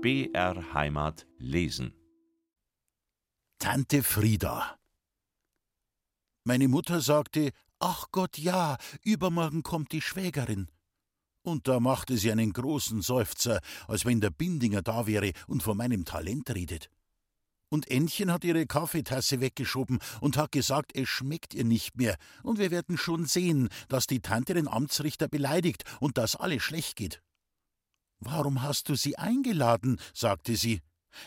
BR Heimat lesen. Tante Frieda. Meine Mutter sagte, ach Gott ja, übermorgen kommt die Schwägerin. Und da machte sie einen großen Seufzer, als wenn der Bindinger da wäre und von meinem Talent redet. Und Ännchen hat ihre Kaffeetasse weggeschoben und hat gesagt, es schmeckt ihr nicht mehr, und wir werden schon sehen, dass die Tante den Amtsrichter beleidigt und dass alles schlecht geht. Warum hast du sie eingeladen? sagte sie.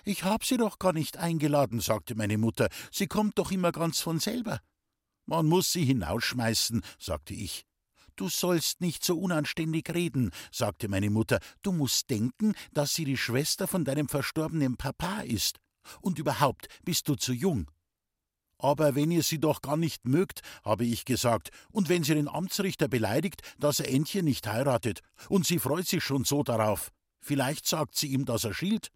Ich hab sie doch gar nicht eingeladen, sagte meine Mutter. Sie kommt doch immer ganz von selber. Man muss sie hinausschmeißen, sagte ich. Du sollst nicht so unanständig reden, sagte meine Mutter. Du musst denken, dass sie die Schwester von deinem verstorbenen Papa ist. Und überhaupt bist du zu jung. Aber wenn ihr sie doch gar nicht mögt, habe ich gesagt, und wenn sie den Amtsrichter beleidigt, dass er Entchen nicht heiratet, und sie freut sich schon so darauf, vielleicht sagt sie ihm, dass er schielt.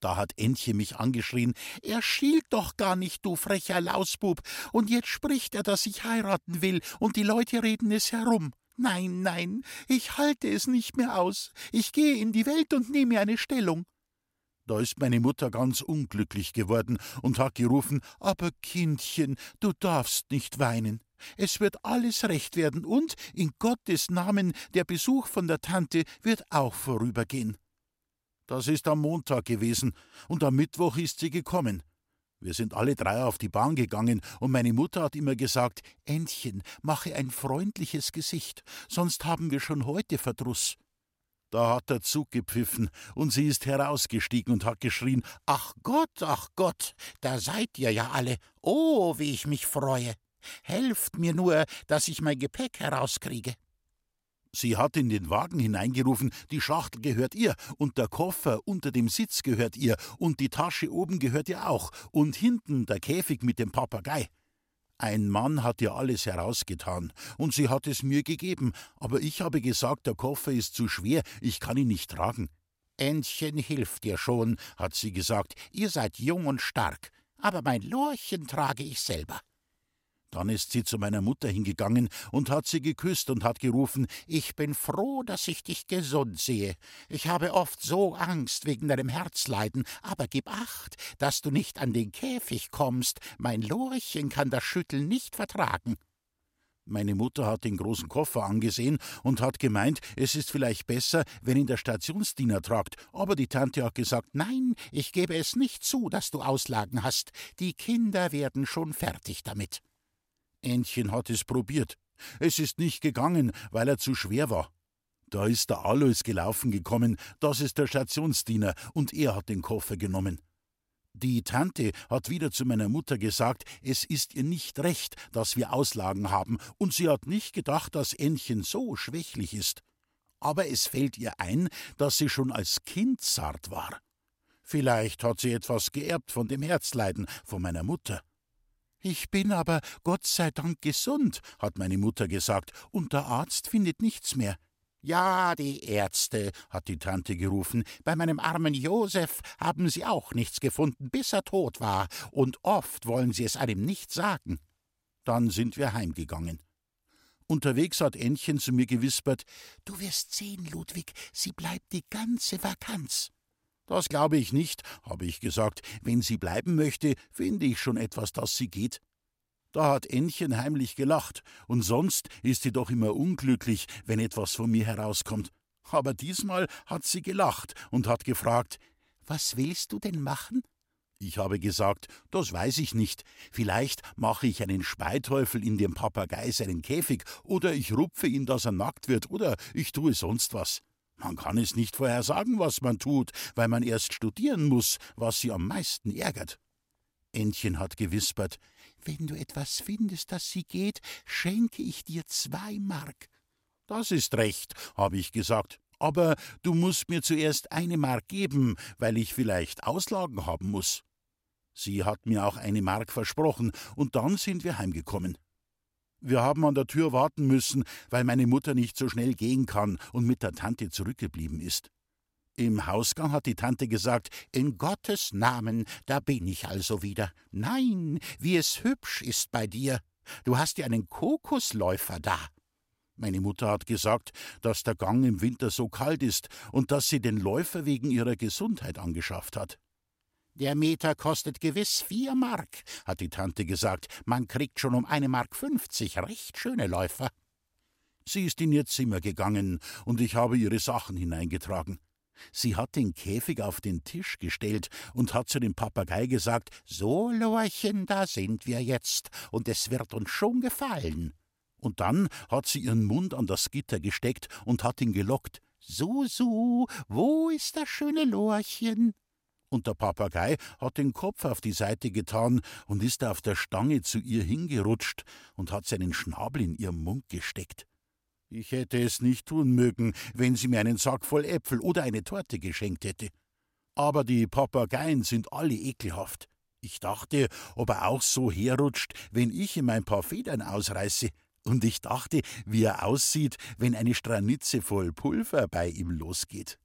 Da hat Entchen mich angeschrien, er schielt doch gar nicht, du frecher Lausbub, und jetzt spricht er, dass ich heiraten will, und die Leute reden es herum. Nein, nein, ich halte es nicht mehr aus. Ich gehe in die Welt und nehme eine Stellung. Da ist meine Mutter ganz unglücklich geworden und hat gerufen: Aber Kindchen, du darfst nicht weinen. Es wird alles recht werden und, in Gottes Namen, der Besuch von der Tante wird auch vorübergehen. Das ist am Montag gewesen, und am Mittwoch ist sie gekommen. Wir sind alle drei auf die Bahn gegangen, und meine Mutter hat immer gesagt: Entchen, mache ein freundliches Gesicht, sonst haben wir schon heute Verdruss. Da hat der Zug gepfiffen, und sie ist herausgestiegen und hat geschrien Ach Gott, ach Gott, da seid ihr ja alle. Oh, wie ich mich freue. Helft mir nur, dass ich mein Gepäck herauskriege. Sie hat in den Wagen hineingerufen, die Schachtel gehört ihr, und der Koffer unter dem Sitz gehört ihr, und die Tasche oben gehört ihr auch, und hinten der Käfig mit dem Papagei. Ein Mann hat ihr alles herausgetan, und sie hat es mir gegeben, aber ich habe gesagt, der Koffer ist zu schwer, ich kann ihn nicht tragen. Entchen hilft dir schon, hat sie gesagt, ihr seid jung und stark, aber mein Lorchen trage ich selber. Dann ist sie zu meiner Mutter hingegangen und hat sie geküsst und hat gerufen Ich bin froh, dass ich dich gesund sehe. Ich habe oft so Angst wegen deinem Herzleiden, aber gib acht, dass du nicht an den Käfig kommst. Mein Lorchen kann das Schütteln nicht vertragen. Meine Mutter hat den großen Koffer angesehen und hat gemeint, es ist vielleicht besser, wenn ihn der Stationsdiener tragt, aber die Tante hat gesagt, nein, ich gebe es nicht zu, dass du Auslagen hast. Die Kinder werden schon fertig damit. Ännchen hat es probiert. Es ist nicht gegangen, weil er zu schwer war. Da ist der Alois gelaufen gekommen, das ist der Stationsdiener, und er hat den Koffer genommen. Die Tante hat wieder zu meiner Mutter gesagt, es ist ihr nicht recht, dass wir Auslagen haben, und sie hat nicht gedacht, dass Ännchen so schwächlich ist. Aber es fällt ihr ein, dass sie schon als Kind zart war. Vielleicht hat sie etwas geerbt von dem Herzleiden von meiner Mutter. Ich bin aber Gott sei Dank gesund, hat meine Mutter gesagt, und der Arzt findet nichts mehr. Ja, die Ärzte, hat die Tante gerufen, bei meinem armen Josef haben sie auch nichts gefunden, bis er tot war, und oft wollen sie es einem nicht sagen. Dann sind wir heimgegangen. Unterwegs hat Ännchen zu mir gewispert Du wirst sehen, Ludwig, sie bleibt die ganze Vakanz. Das glaube ich nicht, habe ich gesagt. Wenn sie bleiben möchte, finde ich schon etwas, das sie geht. Da hat Ännchen heimlich gelacht, und sonst ist sie doch immer unglücklich, wenn etwas von mir herauskommt. Aber diesmal hat sie gelacht und hat gefragt Was willst du denn machen? Ich habe gesagt, das weiß ich nicht. Vielleicht mache ich einen Speiteufel in dem Papagei seinen Käfig, oder ich rupfe ihn, dass er nackt wird, oder ich tue sonst was. Man kann es nicht vorher sagen, was man tut, weil man erst studieren muss, was sie am meisten ärgert. Entchen hat gewispert, wenn du etwas findest, das sie geht, schenke ich dir zwei Mark. Das ist recht, habe ich gesagt, aber du musst mir zuerst eine Mark geben, weil ich vielleicht Auslagen haben muss. Sie hat mir auch eine Mark versprochen, und dann sind wir heimgekommen. Wir haben an der Tür warten müssen, weil meine Mutter nicht so schnell gehen kann und mit der Tante zurückgeblieben ist. Im Hausgang hat die Tante gesagt, in Gottes Namen, da bin ich also wieder. Nein, wie es hübsch ist bei dir. Du hast ja einen Kokosläufer da. Meine Mutter hat gesagt, dass der Gang im Winter so kalt ist und dass sie den Läufer wegen ihrer Gesundheit angeschafft hat. Der Meter kostet gewiss vier Mark, hat die Tante gesagt. Man kriegt schon um eine Mark fünfzig recht schöne Läufer. Sie ist in ihr Zimmer gegangen und ich habe ihre Sachen hineingetragen. Sie hat den Käfig auf den Tisch gestellt und hat zu dem Papagei gesagt: So, Lorchen, da sind wir jetzt, und es wird uns schon gefallen. Und dann hat sie ihren Mund an das Gitter gesteckt und hat ihn gelockt. Susu, wo ist das schöne Lorchen? Und der Papagei hat den Kopf auf die Seite getan und ist auf der Stange zu ihr hingerutscht und hat seinen Schnabel in ihren Mund gesteckt. Ich hätte es nicht tun mögen, wenn sie mir einen Sack voll Äpfel oder eine Torte geschenkt hätte. Aber die Papageien sind alle ekelhaft. Ich dachte, ob er auch so herrutscht, wenn ich ihm ein paar Federn ausreiße. Und ich dachte, wie er aussieht, wenn eine Stranitze voll Pulver bei ihm losgeht.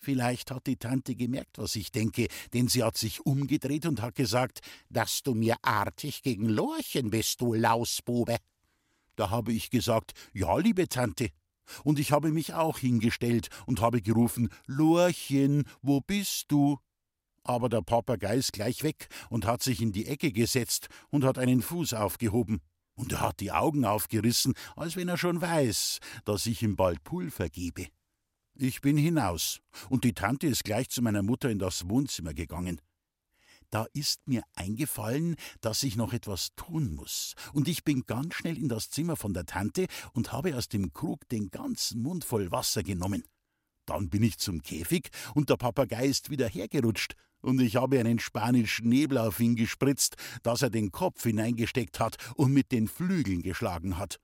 Vielleicht hat die Tante gemerkt, was ich denke, denn sie hat sich umgedreht und hat gesagt, dass du mir artig gegen Lorchen bist, du Lausbube. Da habe ich gesagt, ja, liebe Tante. Und ich habe mich auch hingestellt und habe gerufen, Lorchen, wo bist du? Aber der Papagei ist gleich weg und hat sich in die Ecke gesetzt und hat einen Fuß aufgehoben. Und er hat die Augen aufgerissen, als wenn er schon weiß, dass ich ihm bald Pulver gebe. Ich bin hinaus, und die Tante ist gleich zu meiner Mutter in das Wohnzimmer gegangen da ist mir eingefallen, dass ich noch etwas tun muss, und ich bin ganz schnell in das Zimmer von der Tante und habe aus dem Krug den ganzen Mund voll Wasser genommen. Dann bin ich zum Käfig, und der Papagei ist wieder hergerutscht, und ich habe einen spanischen Nebel auf ihn gespritzt, dass er den Kopf hineingesteckt hat und mit den Flügeln geschlagen hat.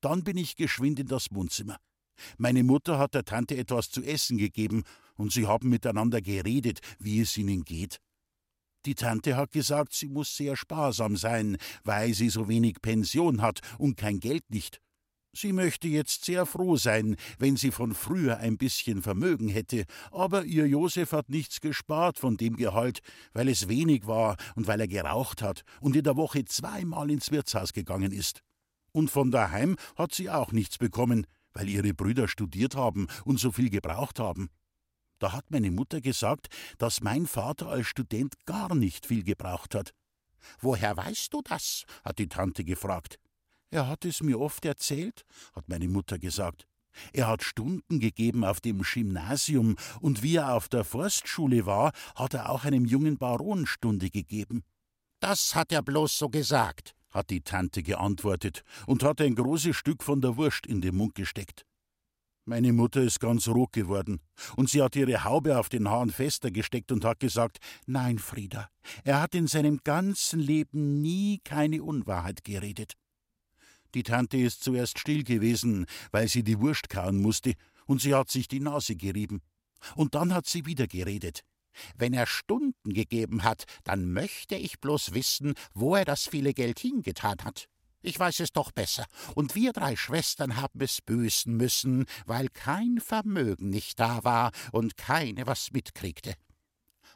Dann bin ich geschwind in das Wohnzimmer. Meine Mutter hat der Tante etwas zu essen gegeben, und sie haben miteinander geredet, wie es ihnen geht. Die Tante hat gesagt, sie muss sehr sparsam sein, weil sie so wenig Pension hat und kein Geld nicht. Sie möchte jetzt sehr froh sein, wenn sie von früher ein bisschen Vermögen hätte, aber ihr Josef hat nichts gespart von dem Gehalt, weil es wenig war und weil er geraucht hat und in der Woche zweimal ins Wirtshaus gegangen ist. Und von daheim hat sie auch nichts bekommen, weil ihre Brüder studiert haben und so viel gebraucht haben. Da hat meine Mutter gesagt, dass mein Vater als Student gar nicht viel gebraucht hat. Woher weißt du das? hat die Tante gefragt. Er hat es mir oft erzählt, hat meine Mutter gesagt. Er hat Stunden gegeben auf dem Gymnasium, und wie er auf der Forstschule war, hat er auch einem jungen Baron Stunde gegeben. Das hat er bloß so gesagt, hat die Tante geantwortet und hat ein großes Stück von der Wurst in den Mund gesteckt. Meine Mutter ist ganz rot geworden, und sie hat ihre Haube auf den Haaren fester gesteckt und hat gesagt Nein, Frieda, er hat in seinem ganzen Leben nie keine Unwahrheit geredet. Die Tante ist zuerst still gewesen, weil sie die Wurst kauen musste, und sie hat sich die Nase gerieben. Und dann hat sie wieder geredet. Wenn er Stunden gegeben hat, dann möchte ich bloß wissen, wo er das viele Geld hingetan hat. Ich weiß es doch besser. Und wir drei Schwestern haben es büßen müssen, weil kein Vermögen nicht da war und keine was mitkriegte.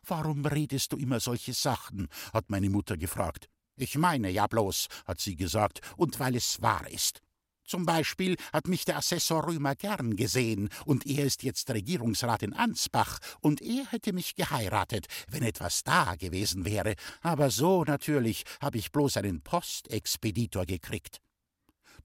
Warum redest du immer solche Sachen? hat meine Mutter gefragt. Ich meine ja bloß, hat sie gesagt, und weil es wahr ist. Zum Beispiel hat mich der Assessor Römer gern gesehen, und er ist jetzt Regierungsrat in Ansbach, und er hätte mich geheiratet, wenn etwas da gewesen wäre, aber so natürlich habe ich bloß einen Postexpeditor gekriegt.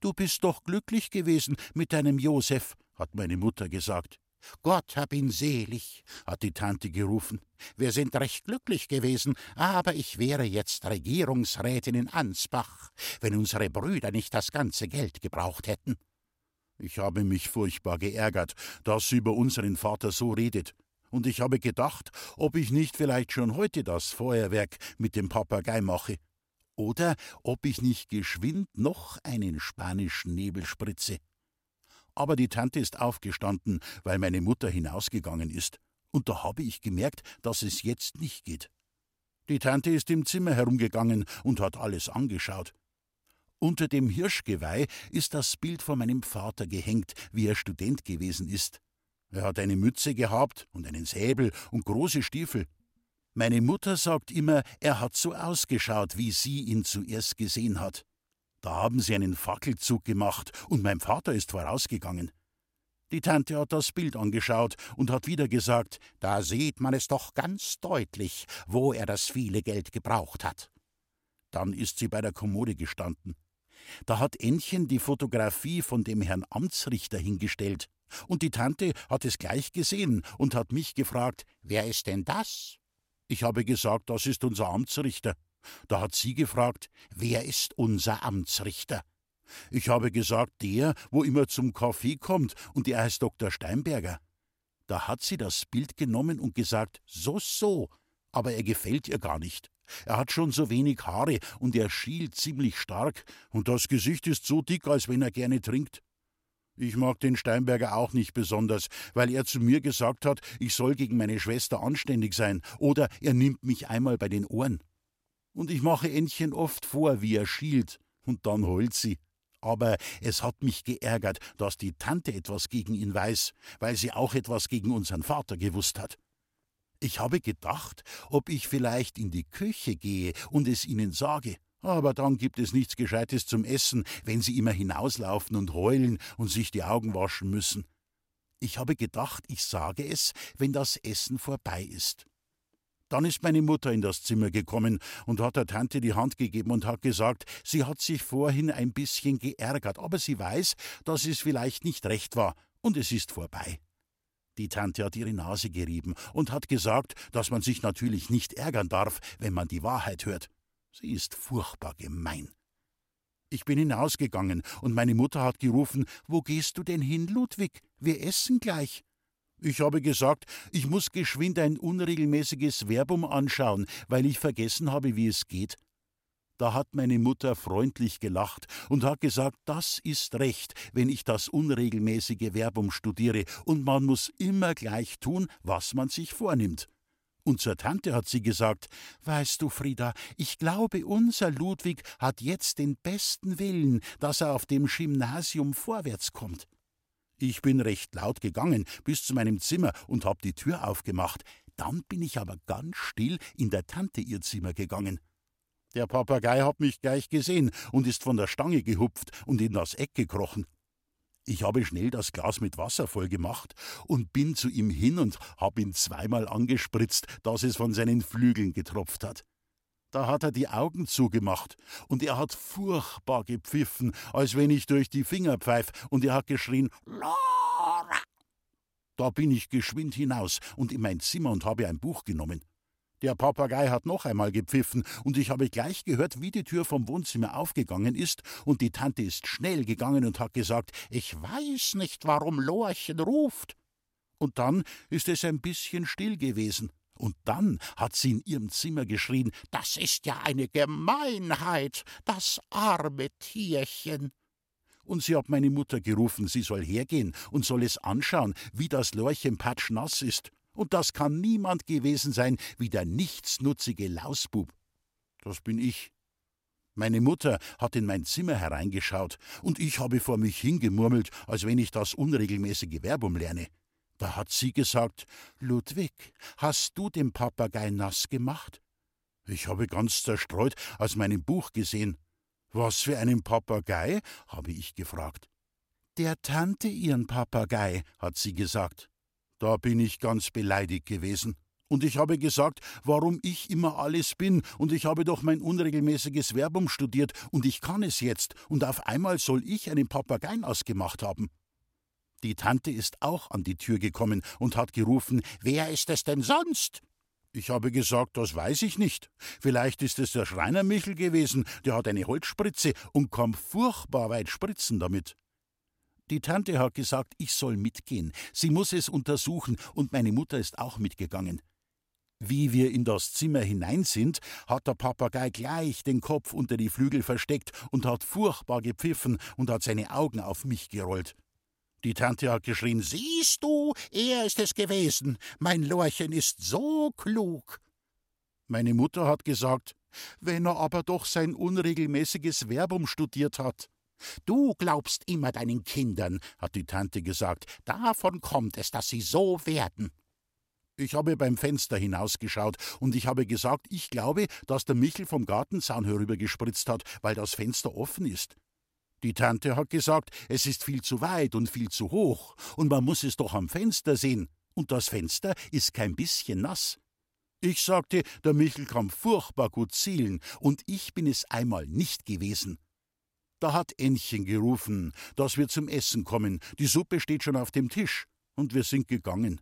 Du bist doch glücklich gewesen mit deinem Josef, hat meine Mutter gesagt. Gott hab ihn selig, hat die Tante gerufen. Wir sind recht glücklich gewesen, aber ich wäre jetzt Regierungsrätin in Ansbach, wenn unsere Brüder nicht das ganze Geld gebraucht hätten. Ich habe mich furchtbar geärgert, dass sie über unseren Vater so redet, und ich habe gedacht, ob ich nicht vielleicht schon heute das Feuerwerk mit dem Papagei mache, oder ob ich nicht geschwind noch einen spanischen Nebel spritze aber die Tante ist aufgestanden, weil meine Mutter hinausgegangen ist, und da habe ich gemerkt, dass es jetzt nicht geht. Die Tante ist im Zimmer herumgegangen und hat alles angeschaut. Unter dem Hirschgeweih ist das Bild von meinem Vater gehängt, wie er Student gewesen ist. Er hat eine Mütze gehabt und einen Säbel und große Stiefel. Meine Mutter sagt immer, er hat so ausgeschaut, wie sie ihn zuerst gesehen hat. Da haben sie einen Fackelzug gemacht und mein Vater ist vorausgegangen. Die Tante hat das Bild angeschaut und hat wieder gesagt, da sieht man es doch ganz deutlich, wo er das viele Geld gebraucht hat. Dann ist sie bei der Kommode gestanden. Da hat Ännchen die Fotografie von dem Herrn Amtsrichter hingestellt. Und die Tante hat es gleich gesehen und hat mich gefragt, wer ist denn das? Ich habe gesagt, das ist unser Amtsrichter. Da hat sie gefragt, wer ist unser Amtsrichter? Ich habe gesagt, der, wo immer zum Kaffee kommt, und der heißt Dr. Steinberger. Da hat sie das Bild genommen und gesagt, so, so, aber er gefällt ihr gar nicht. Er hat schon so wenig Haare und er schielt ziemlich stark, und das Gesicht ist so dick, als wenn er gerne trinkt. Ich mag den Steinberger auch nicht besonders, weil er zu mir gesagt hat, ich soll gegen meine Schwester anständig sein, oder er nimmt mich einmal bei den Ohren. Und ich mache Ännchen oft vor, wie er schielt, und dann heult sie aber es hat mich geärgert, dass die Tante etwas gegen ihn weiß, weil sie auch etwas gegen unseren Vater gewusst hat. Ich habe gedacht, ob ich vielleicht in die Küche gehe und es ihnen sage, aber dann gibt es nichts Gescheites zum Essen, wenn sie immer hinauslaufen und heulen und sich die Augen waschen müssen. Ich habe gedacht, ich sage es, wenn das Essen vorbei ist. Dann ist meine Mutter in das Zimmer gekommen und hat der Tante die Hand gegeben und hat gesagt, sie hat sich vorhin ein bisschen geärgert, aber sie weiß, dass es vielleicht nicht recht war, und es ist vorbei. Die Tante hat ihre Nase gerieben und hat gesagt, dass man sich natürlich nicht ärgern darf, wenn man die Wahrheit hört. Sie ist furchtbar gemein. Ich bin hinausgegangen und meine Mutter hat gerufen: Wo gehst du denn hin, Ludwig? Wir essen gleich. Ich habe gesagt, ich muss geschwind ein unregelmäßiges Verbum anschauen, weil ich vergessen habe, wie es geht. Da hat meine Mutter freundlich gelacht und hat gesagt, das ist recht, wenn ich das unregelmäßige Verbum studiere, und man muss immer gleich tun, was man sich vornimmt. Und zur Tante hat sie gesagt, Weißt du, Frieda, ich glaube, unser Ludwig hat jetzt den besten Willen, dass er auf dem Gymnasium vorwärts kommt. Ich bin recht laut gegangen bis zu meinem Zimmer und hab die Tür aufgemacht. Dann bin ich aber ganz still in der Tante ihr Zimmer gegangen. Der Papagei hat mich gleich gesehen und ist von der Stange gehupft und in das Eck gekrochen. Ich habe schnell das Glas mit Wasser voll gemacht und bin zu ihm hin und hab ihn zweimal angespritzt, dass es von seinen Flügeln getropft hat. Da hat er die Augen zugemacht und er hat furchtbar gepfiffen, als wenn ich durch die Finger pfeif, und er hat geschrien Laura. Da bin ich geschwind hinaus und in mein Zimmer und habe ein Buch genommen. Der Papagei hat noch einmal gepfiffen, und ich habe gleich gehört, wie die Tür vom Wohnzimmer aufgegangen ist, und die Tante ist schnell gegangen und hat gesagt, ich weiß nicht, warum Lorchen ruft. Und dann ist es ein bisschen still gewesen. Und dann hat sie in ihrem Zimmer geschrien: Das ist ja eine Gemeinheit, das arme Tierchen. Und sie hat meine Mutter gerufen, sie soll hergehen und soll es anschauen, wie das Lorchen patschnass ist. Und das kann niemand gewesen sein wie der nichtsnutzige Lausbub. Das bin ich. Meine Mutter hat in mein Zimmer hereingeschaut, und ich habe vor mich hingemurmelt, als wenn ich das unregelmäßige Verbum lerne. Da hat sie gesagt, Ludwig, hast du den Papagei nass gemacht? Ich habe ganz zerstreut aus meinem Buch gesehen. Was für einen Papagei? habe ich gefragt. Der Tante ihren Papagei, hat sie gesagt. Da bin ich ganz beleidigt gewesen. Und ich habe gesagt, warum ich immer alles bin, und ich habe doch mein unregelmäßiges Verbum studiert, und ich kann es jetzt, und auf einmal soll ich einen Papagei ausgemacht haben. Die Tante ist auch an die Tür gekommen und hat gerufen Wer ist es denn sonst? Ich habe gesagt, das weiß ich nicht. Vielleicht ist es der Schreiner Michel gewesen, der hat eine Holzspritze und kann furchtbar weit spritzen damit. Die Tante hat gesagt, ich soll mitgehen. Sie muss es untersuchen, und meine Mutter ist auch mitgegangen. Wie wir in das Zimmer hinein sind, hat der Papagei gleich den Kopf unter die Flügel versteckt und hat furchtbar gepfiffen und hat seine Augen auf mich gerollt. Die Tante hat geschrien: Siehst du, er ist es gewesen. Mein Lorchen ist so klug. Meine Mutter hat gesagt: Wenn er aber doch sein unregelmäßiges Verbum studiert hat. Du glaubst immer deinen Kindern, hat die Tante gesagt. Davon kommt es, dass sie so werden. Ich habe beim Fenster hinausgeschaut und ich habe gesagt, ich glaube, dass der Michel vom Gartenzaun herübergespritzt hat, weil das Fenster offen ist. Die Tante hat gesagt, es ist viel zu weit und viel zu hoch und man muss es doch am Fenster sehen. Und das Fenster ist kein bisschen nass. Ich sagte, der Michel kann furchtbar gut zielen und ich bin es einmal nicht gewesen. Da hat Ännchen gerufen, dass wir zum Essen kommen. Die Suppe steht schon auf dem Tisch. Und wir sind gegangen.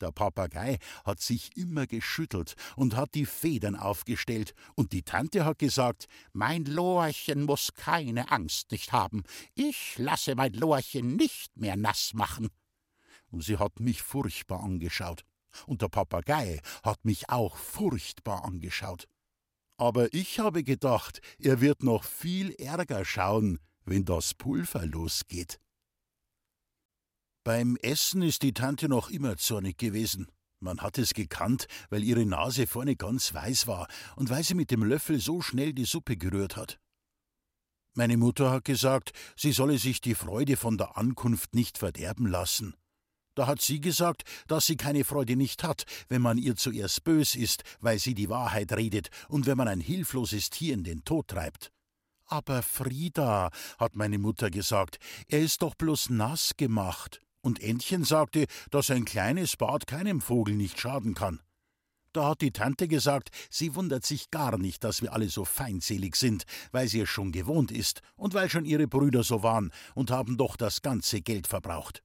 Der Papagei hat sich immer geschüttelt und hat die Federn aufgestellt, und die Tante hat gesagt, mein Lorchen muss keine Angst nicht haben, ich lasse mein Lorchen nicht mehr nass machen. Und sie hat mich furchtbar angeschaut, und der Papagei hat mich auch furchtbar angeschaut. Aber ich habe gedacht, er wird noch viel ärger schauen, wenn das Pulver losgeht. Beim Essen ist die Tante noch immer zornig gewesen. Man hat es gekannt, weil ihre Nase vorne ganz weiß war und weil sie mit dem Löffel so schnell die Suppe gerührt hat. Meine Mutter hat gesagt, sie solle sich die Freude von der Ankunft nicht verderben lassen. Da hat sie gesagt, dass sie keine Freude nicht hat, wenn man ihr zuerst bös ist, weil sie die Wahrheit redet und wenn man ein hilfloses Tier in den Tod treibt. Aber Frieda, hat meine Mutter gesagt, er ist doch bloß nass gemacht. Und Entchen sagte, dass ein kleines Bad keinem Vogel nicht schaden kann. Da hat die Tante gesagt, sie wundert sich gar nicht, dass wir alle so feindselig sind, weil sie es schon gewohnt ist und weil schon ihre Brüder so waren und haben doch das ganze Geld verbraucht.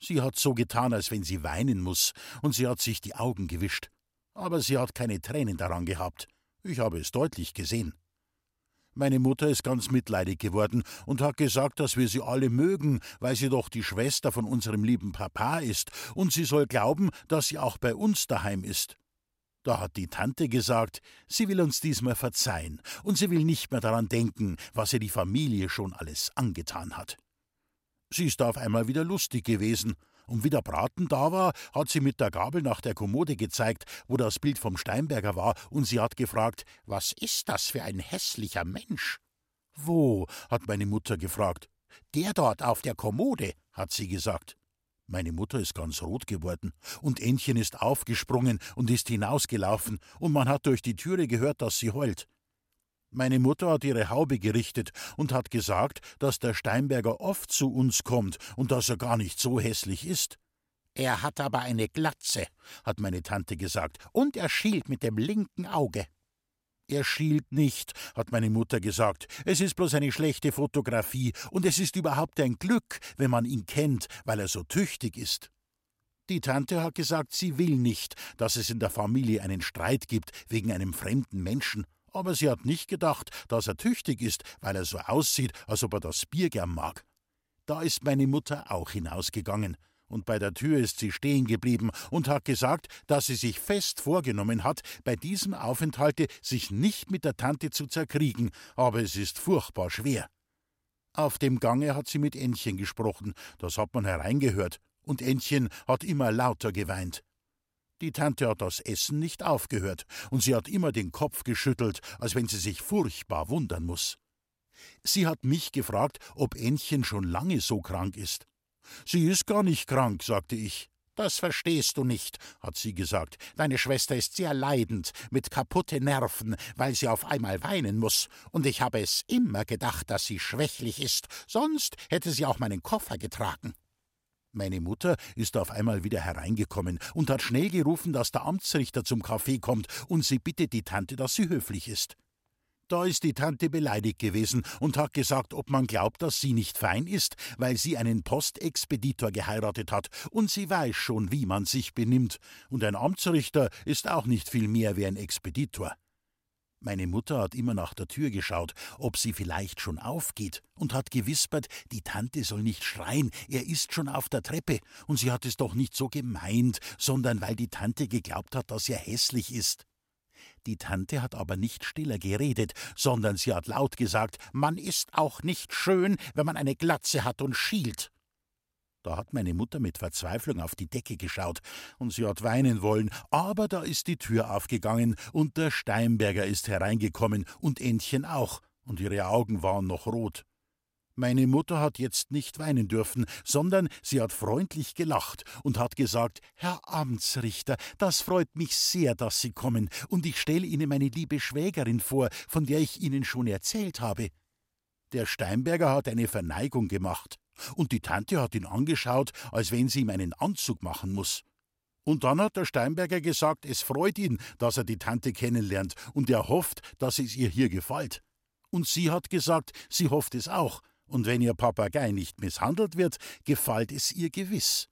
Sie hat so getan, als wenn sie weinen muss, und sie hat sich die Augen gewischt. Aber sie hat keine Tränen daran gehabt. Ich habe es deutlich gesehen. Meine Mutter ist ganz mitleidig geworden und hat gesagt, dass wir sie alle mögen, weil sie doch die Schwester von unserem lieben Papa ist, und sie soll glauben, dass sie auch bei uns daheim ist. Da hat die Tante gesagt, sie will uns diesmal verzeihen, und sie will nicht mehr daran denken, was ihr die Familie schon alles angetan hat. Sie ist auf einmal wieder lustig gewesen, und wie der Braten da war, hat sie mit der Gabel nach der Kommode gezeigt, wo das Bild vom Steinberger war, und sie hat gefragt, was ist das für ein hässlicher Mensch? Wo? hat meine Mutter gefragt. Der dort auf der Kommode, hat sie gesagt. Meine Mutter ist ganz rot geworden, und Ännchen ist aufgesprungen und ist hinausgelaufen, und man hat durch die Türe gehört, dass sie heult. Meine Mutter hat ihre Haube gerichtet und hat gesagt, dass der Steinberger oft zu uns kommt und dass er gar nicht so hässlich ist. Er hat aber eine Glatze, hat meine Tante gesagt, und er schielt mit dem linken Auge. Er schielt nicht, hat meine Mutter gesagt. Es ist bloß eine schlechte Fotografie, und es ist überhaupt ein Glück, wenn man ihn kennt, weil er so tüchtig ist. Die Tante hat gesagt, sie will nicht, dass es in der Familie einen Streit gibt wegen einem fremden Menschen, aber sie hat nicht gedacht, dass er tüchtig ist, weil er so aussieht, als ob er das Bier gern mag. Da ist meine Mutter auch hinausgegangen, und bei der Tür ist sie stehen geblieben und hat gesagt, dass sie sich fest vorgenommen hat, bei diesem Aufenthalte sich nicht mit der Tante zu zerkriegen, aber es ist furchtbar schwer. Auf dem Gange hat sie mit Ännchen gesprochen, das hat man hereingehört, und Ännchen hat immer lauter geweint. Die Tante hat das Essen nicht aufgehört, und sie hat immer den Kopf geschüttelt, als wenn sie sich furchtbar wundern muss. Sie hat mich gefragt, ob Ännchen schon lange so krank ist. Sie ist gar nicht krank, sagte ich. Das verstehst du nicht, hat sie gesagt. Deine Schwester ist sehr leidend, mit kaputte Nerven, weil sie auf einmal weinen muss, und ich habe es immer gedacht, dass sie schwächlich ist, sonst hätte sie auch meinen Koffer getragen. Meine Mutter ist auf einmal wieder hereingekommen und hat schnell gerufen, dass der Amtsrichter zum Kaffee kommt, und sie bittet die Tante, dass sie höflich ist. Da ist die Tante beleidigt gewesen und hat gesagt, ob man glaubt, dass sie nicht fein ist, weil sie einen Postexpeditor geheiratet hat, und sie weiß schon, wie man sich benimmt, und ein Amtsrichter ist auch nicht viel mehr wie ein Expeditor. Meine Mutter hat immer nach der Tür geschaut, ob sie vielleicht schon aufgeht, und hat gewispert, die Tante soll nicht schreien, er ist schon auf der Treppe, und sie hat es doch nicht so gemeint, sondern weil die Tante geglaubt hat, dass er hässlich ist. Die Tante hat aber nicht stiller geredet, sondern sie hat laut gesagt, man ist auch nicht schön, wenn man eine Glatze hat und schielt. Da hat meine Mutter mit Verzweiflung auf die Decke geschaut, und sie hat weinen wollen, aber da ist die Tür aufgegangen, und der Steinberger ist hereingekommen, und Ännchen auch, und ihre Augen waren noch rot. Meine Mutter hat jetzt nicht weinen dürfen, sondern sie hat freundlich gelacht und hat gesagt, Herr Amtsrichter, das freut mich sehr, dass Sie kommen, und ich stelle Ihnen meine liebe Schwägerin vor, von der ich Ihnen schon erzählt habe. Der Steinberger hat eine Verneigung gemacht, und die Tante hat ihn angeschaut, als wenn sie ihm einen Anzug machen muss. Und dann hat der Steinberger gesagt, es freut ihn, dass er die Tante kennenlernt, und er hofft, dass es ihr hier gefällt. Und sie hat gesagt, sie hofft es auch, und wenn ihr Papagei nicht misshandelt wird, gefällt es ihr gewiss.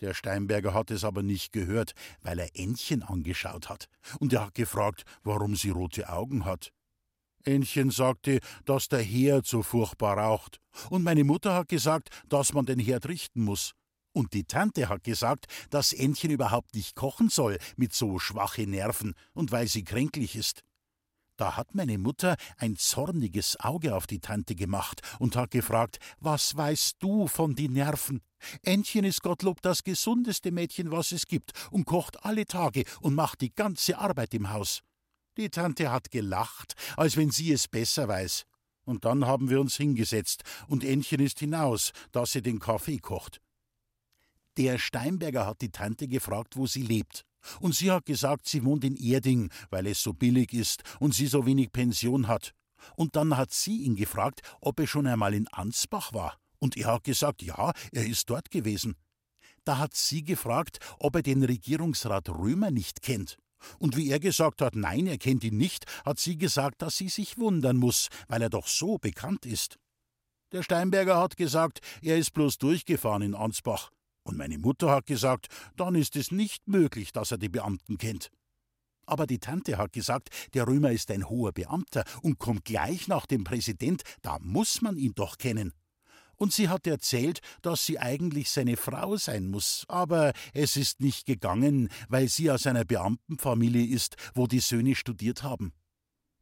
Der Steinberger hat es aber nicht gehört, weil er Ännchen angeschaut hat, und er hat gefragt, warum sie rote Augen hat. Ännchen sagte, dass der Herd so furchtbar raucht, und meine Mutter hat gesagt, dass man den Herd richten muss. Und die Tante hat gesagt, dass Ännchen überhaupt nicht kochen soll mit so schwache Nerven und weil sie kränklich ist. Da hat meine Mutter ein zorniges Auge auf die Tante gemacht und hat gefragt, was weißt du von die Nerven? Ännchen ist Gottlob das gesundeste Mädchen, was es gibt, und kocht alle Tage und macht die ganze Arbeit im Haus. Die Tante hat gelacht, als wenn sie es besser weiß. Und dann haben wir uns hingesetzt, und Ännchen ist hinaus, dass sie den Kaffee kocht. Der Steinberger hat die Tante gefragt, wo sie lebt. Und sie hat gesagt, sie wohnt in Erding, weil es so billig ist und sie so wenig Pension hat. Und dann hat sie ihn gefragt, ob er schon einmal in Ansbach war. Und er hat gesagt, ja, er ist dort gewesen. Da hat sie gefragt, ob er den Regierungsrat Römer nicht kennt. Und wie er gesagt hat, nein, er kennt ihn nicht, hat sie gesagt, dass sie sich wundern muss, weil er doch so bekannt ist. Der Steinberger hat gesagt, er ist bloß durchgefahren in Ansbach. Und meine Mutter hat gesagt, dann ist es nicht möglich, dass er die Beamten kennt. Aber die Tante hat gesagt, der Römer ist ein hoher Beamter und kommt gleich nach dem Präsident, da muss man ihn doch kennen. Und sie hat erzählt, dass sie eigentlich seine Frau sein muss, aber es ist nicht gegangen, weil sie aus einer Beamtenfamilie ist, wo die Söhne studiert haben.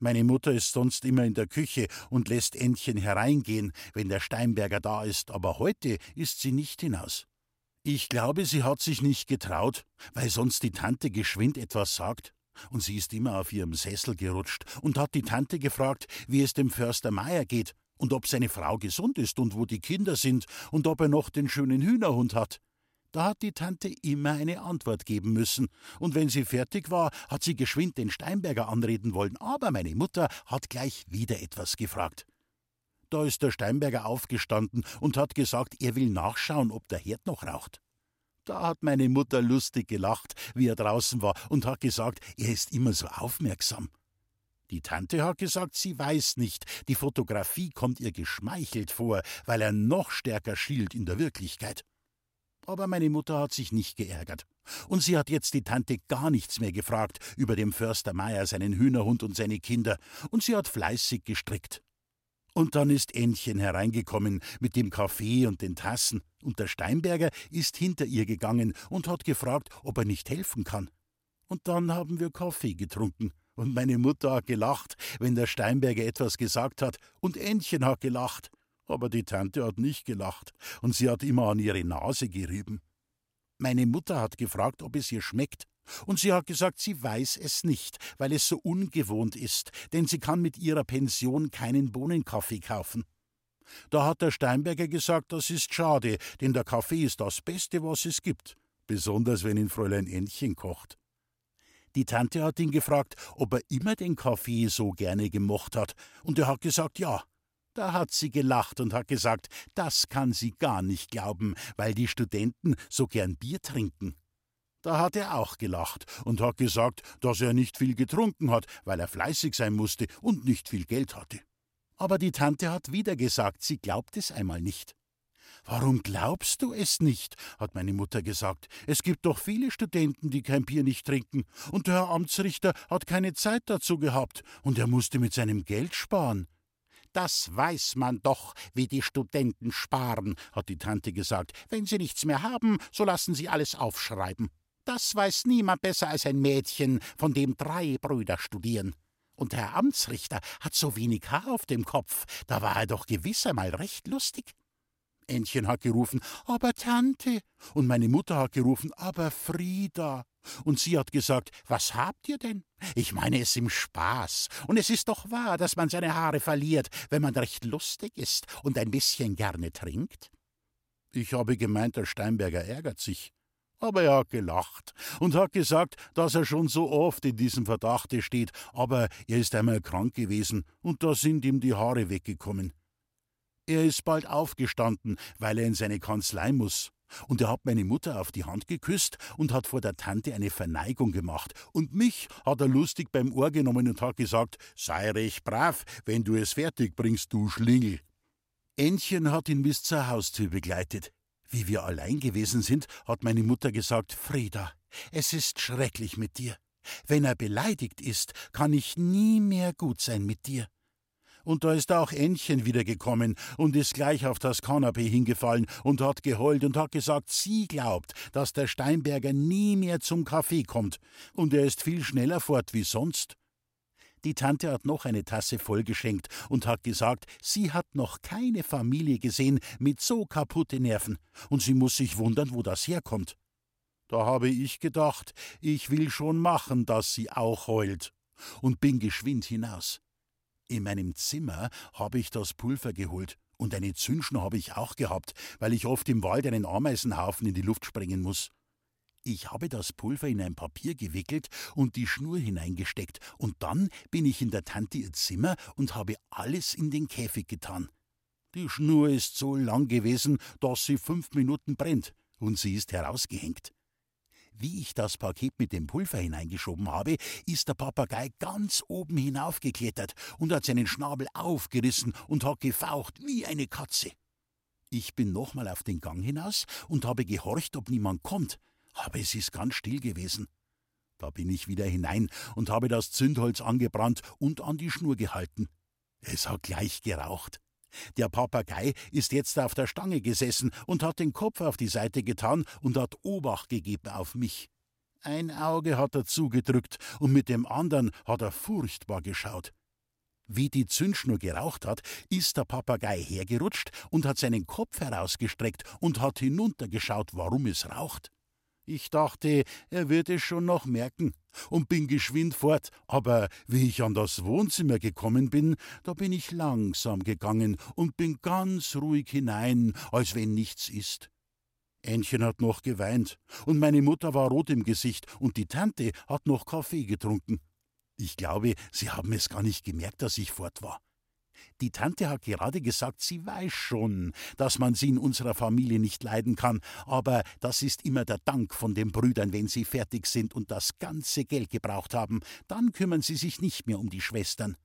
Meine Mutter ist sonst immer in der Küche und lässt Entchen hereingehen, wenn der Steinberger da ist, aber heute ist sie nicht hinaus. Ich glaube, sie hat sich nicht getraut, weil sonst die Tante geschwind etwas sagt. Und sie ist immer auf ihrem Sessel gerutscht und hat die Tante gefragt, wie es dem Förster Meier geht und ob seine Frau gesund ist und wo die Kinder sind und ob er noch den schönen Hühnerhund hat. Da hat die Tante immer eine Antwort geben müssen, und wenn sie fertig war, hat sie geschwind den Steinberger anreden wollen, aber meine Mutter hat gleich wieder etwas gefragt. Da ist der Steinberger aufgestanden und hat gesagt, er will nachschauen, ob der Herd noch raucht. Da hat meine Mutter lustig gelacht, wie er draußen war, und hat gesagt, er ist immer so aufmerksam. Die Tante hat gesagt, sie weiß nicht, die Fotografie kommt ihr geschmeichelt vor, weil er noch stärker schielt in der Wirklichkeit. Aber meine Mutter hat sich nicht geärgert. Und sie hat jetzt die Tante gar nichts mehr gefragt über dem Förster Meier, seinen Hühnerhund und seine Kinder, und sie hat fleißig gestrickt. Und dann ist Ännchen hereingekommen mit dem Kaffee und den Tassen, und der Steinberger ist hinter ihr gegangen und hat gefragt, ob er nicht helfen kann. Und dann haben wir Kaffee getrunken, und meine Mutter hat gelacht, wenn der Steinberger etwas gesagt hat, und Ännchen hat gelacht, aber die Tante hat nicht gelacht, und sie hat immer an ihre Nase gerieben. Meine Mutter hat gefragt, ob es ihr schmeckt, und sie hat gesagt, sie weiß es nicht, weil es so ungewohnt ist, denn sie kann mit ihrer Pension keinen Bohnenkaffee kaufen. Da hat der Steinberger gesagt, das ist schade, denn der Kaffee ist das Beste, was es gibt, besonders wenn ihn Fräulein Ännchen kocht. Die Tante hat ihn gefragt, ob er immer den Kaffee so gerne gemocht hat, und er hat gesagt ja. Da hat sie gelacht und hat gesagt, das kann sie gar nicht glauben, weil die Studenten so gern Bier trinken. Da hat er auch gelacht und hat gesagt, dass er nicht viel getrunken hat, weil er fleißig sein musste und nicht viel Geld hatte. Aber die Tante hat wieder gesagt, sie glaubt es einmal nicht. Warum glaubst du es nicht? hat meine Mutter gesagt. Es gibt doch viele Studenten, die kein Bier nicht trinken, und der Herr Amtsrichter hat keine Zeit dazu gehabt, und er musste mit seinem Geld sparen. Das weiß man doch, wie die Studenten sparen, hat die Tante gesagt. Wenn sie nichts mehr haben, so lassen sie alles aufschreiben. Das weiß niemand besser als ein Mädchen, von dem drei Brüder studieren. Und der Herr Amtsrichter hat so wenig Haar auf dem Kopf, da war er doch gewiss einmal recht lustig. Ännchen hat gerufen, aber Tante. Und meine Mutter hat gerufen, aber Frieda. Und sie hat gesagt, was habt ihr denn? Ich meine es im Spaß. Und es ist doch wahr, dass man seine Haare verliert, wenn man recht lustig ist und ein bisschen gerne trinkt. Ich habe gemeint, der Steinberger ärgert sich. Aber er hat gelacht und hat gesagt, dass er schon so oft in diesem Verdachte steht, aber er ist einmal krank gewesen und da sind ihm die Haare weggekommen. Er ist bald aufgestanden, weil er in seine Kanzlei muss. Und er hat meine Mutter auf die Hand geküsst und hat vor der Tante eine Verneigung gemacht. Und mich hat er lustig beim Ohr genommen und hat gesagt: Sei recht brav, wenn du es fertig bringst, du Schlingel. Ännchen hat ihn bis zur Haustür begleitet. Wie wir allein gewesen sind, hat meine Mutter gesagt: Frieda, es ist schrecklich mit dir. Wenn er beleidigt ist, kann ich nie mehr gut sein mit dir. Und da ist auch Ännchen wiedergekommen und ist gleich auf das Kanapee hingefallen und hat geheult und hat gesagt, sie glaubt, dass der Steinberger nie mehr zum Kaffee kommt. Und er ist viel schneller fort wie sonst. Die Tante hat noch eine Tasse vollgeschenkt und hat gesagt, sie hat noch keine Familie gesehen mit so kaputte Nerven, und sie muss sich wundern, wo das herkommt. Da habe ich gedacht, ich will schon machen, dass sie auch heult, und bin geschwind hinaus. In meinem Zimmer habe ich das Pulver geholt. Und eine Zündschnur habe ich auch gehabt, weil ich oft im Wald einen Ameisenhaufen in die Luft sprengen muss. Ich habe das Pulver in ein Papier gewickelt und die Schnur hineingesteckt, und dann bin ich in der Tante ihr Zimmer und habe alles in den Käfig getan. Die Schnur ist so lang gewesen, dass sie fünf Minuten brennt, und sie ist herausgehängt. Wie ich das Paket mit dem Pulver hineingeschoben habe, ist der Papagei ganz oben hinaufgeklettert und hat seinen Schnabel aufgerissen und hat gefaucht wie eine Katze. Ich bin nochmal auf den Gang hinaus und habe gehorcht, ob niemand kommt, aber es ist ganz still gewesen. Da bin ich wieder hinein und habe das Zündholz angebrannt und an die Schnur gehalten. Es hat gleich geraucht. Der Papagei ist jetzt auf der Stange gesessen und hat den Kopf auf die Seite getan und hat Obacht gegeben auf mich. Ein Auge hat er zugedrückt und mit dem anderen hat er furchtbar geschaut. Wie die Zündschnur geraucht hat, ist der Papagei hergerutscht und hat seinen Kopf herausgestreckt und hat hinuntergeschaut, warum es raucht. Ich dachte, er wird es schon noch merken und bin geschwind fort, aber wie ich an das Wohnzimmer gekommen bin, da bin ich langsam gegangen und bin ganz ruhig hinein, als wenn nichts ist. Ännchen hat noch geweint, und meine Mutter war rot im Gesicht, und die Tante hat noch Kaffee getrunken. Ich glaube, sie haben es gar nicht gemerkt, dass ich fort war. Die Tante hat gerade gesagt, sie weiß schon, dass man sie in unserer Familie nicht leiden kann, aber das ist immer der Dank von den Brüdern, wenn sie fertig sind und das ganze Geld gebraucht haben, dann kümmern sie sich nicht mehr um die Schwestern.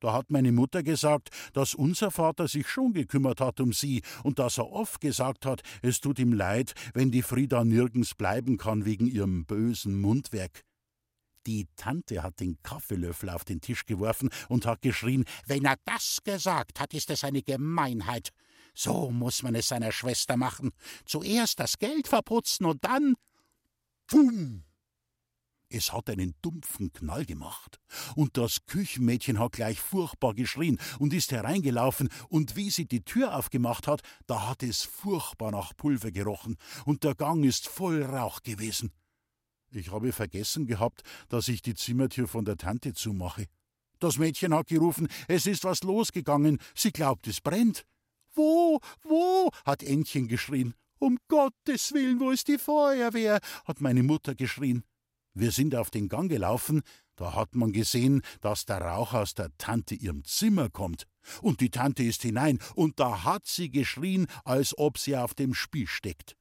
Da hat meine Mutter gesagt, dass unser Vater sich schon gekümmert hat um sie und dass er oft gesagt hat, es tut ihm leid, wenn die Frieda nirgends bleiben kann wegen ihrem bösen Mundwerk. Die Tante hat den Kaffeelöffel auf den Tisch geworfen und hat geschrien: Wenn er das gesagt hat, ist es eine Gemeinheit. So muss man es seiner Schwester machen. Zuerst das Geld verputzen und dann. Pum! Es hat einen dumpfen Knall gemacht, und das Küchenmädchen hat gleich furchtbar geschrien und ist hereingelaufen, und wie sie die Tür aufgemacht hat, da hat es furchtbar nach Pulver gerochen, und der Gang ist voll Rauch gewesen. Ich habe vergessen gehabt, dass ich die Zimmertür von der Tante zumache. Das Mädchen hat gerufen, es ist was losgegangen, sie glaubt, es brennt. Wo, wo? hat Ännchen geschrien. Um Gottes Willen, wo ist die Feuerwehr? hat meine Mutter geschrien. Wir sind auf den Gang gelaufen, da hat man gesehen, dass der Rauch aus der Tante ihrem Zimmer kommt. Und die Tante ist hinein, und da hat sie geschrien, als ob sie auf dem Spiel steckt.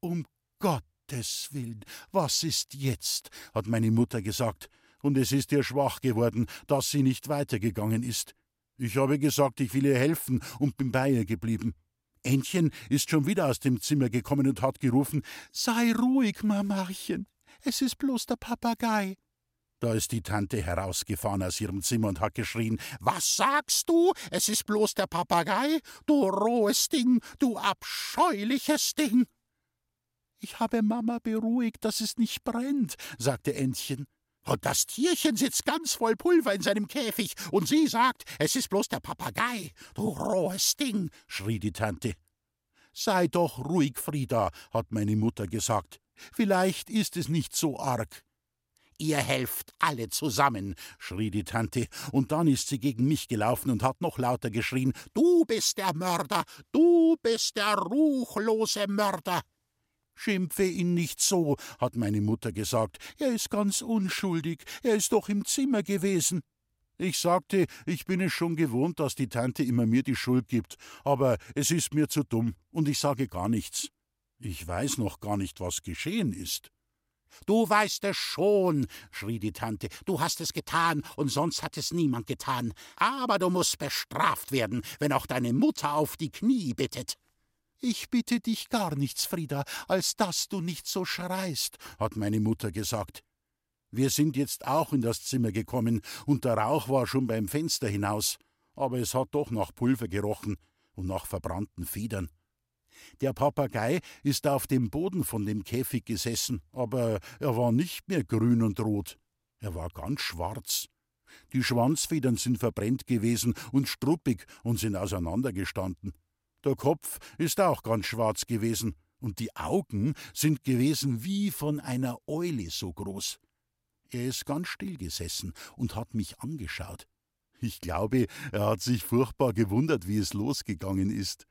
Um Gott Gottes Willen, was ist jetzt? hat meine Mutter gesagt, und es ist ihr schwach geworden, dass sie nicht weitergegangen ist. Ich habe gesagt, ich will ihr helfen und bin bei ihr geblieben. Ännchen ist schon wieder aus dem Zimmer gekommen und hat gerufen: Sei ruhig, Mamarchen, es ist bloß der Papagei. Da ist die Tante herausgefahren aus ihrem Zimmer und hat geschrien: Was sagst du? Es ist bloß der Papagei? Du rohes Ding, du abscheuliches Ding! Ich habe Mama beruhigt, dass es nicht brennt, sagte Entchen. Und das Tierchen sitzt ganz voll Pulver in seinem Käfig, und sie sagt, es ist bloß der Papagei. Du rohes Ding, schrie die Tante. Sei doch ruhig, Frieda, hat meine Mutter gesagt. Vielleicht ist es nicht so arg. Ihr helft alle zusammen, schrie die Tante, und dann ist sie gegen mich gelaufen und hat noch lauter geschrien Du bist der Mörder, du bist der ruchlose Mörder. Schimpfe ihn nicht so, hat meine Mutter gesagt. Er ist ganz unschuldig, er ist doch im Zimmer gewesen. Ich sagte, ich bin es schon gewohnt, dass die Tante immer mir die Schuld gibt, aber es ist mir zu dumm und ich sage gar nichts. Ich weiß noch gar nicht, was geschehen ist. Du weißt es schon, schrie die Tante, du hast es getan, und sonst hat es niemand getan. Aber du musst bestraft werden, wenn auch deine Mutter auf die Knie bittet. Ich bitte dich gar nichts, Frieda, als dass du nicht so schreist, hat meine Mutter gesagt. Wir sind jetzt auch in das Zimmer gekommen, und der Rauch war schon beim Fenster hinaus, aber es hat doch nach Pulver gerochen und nach verbrannten Federn. Der Papagei ist auf dem Boden von dem Käfig gesessen, aber er war nicht mehr grün und rot, er war ganz schwarz. Die Schwanzfedern sind verbrennt gewesen und struppig und sind auseinandergestanden. Der Kopf ist auch ganz schwarz gewesen, und die Augen sind gewesen wie von einer Eule so groß. Er ist ganz still gesessen und hat mich angeschaut. Ich glaube, er hat sich furchtbar gewundert, wie es losgegangen ist.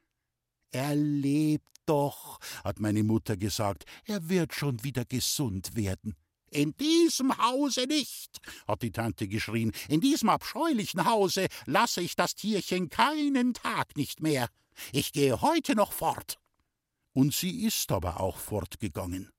Er lebt doch, hat meine Mutter gesagt, er wird schon wieder gesund werden. In diesem Hause nicht, hat die Tante geschrien, in diesem abscheulichen Hause lasse ich das Tierchen keinen Tag nicht mehr. Ich gehe heute noch fort. Und sie ist aber auch fortgegangen.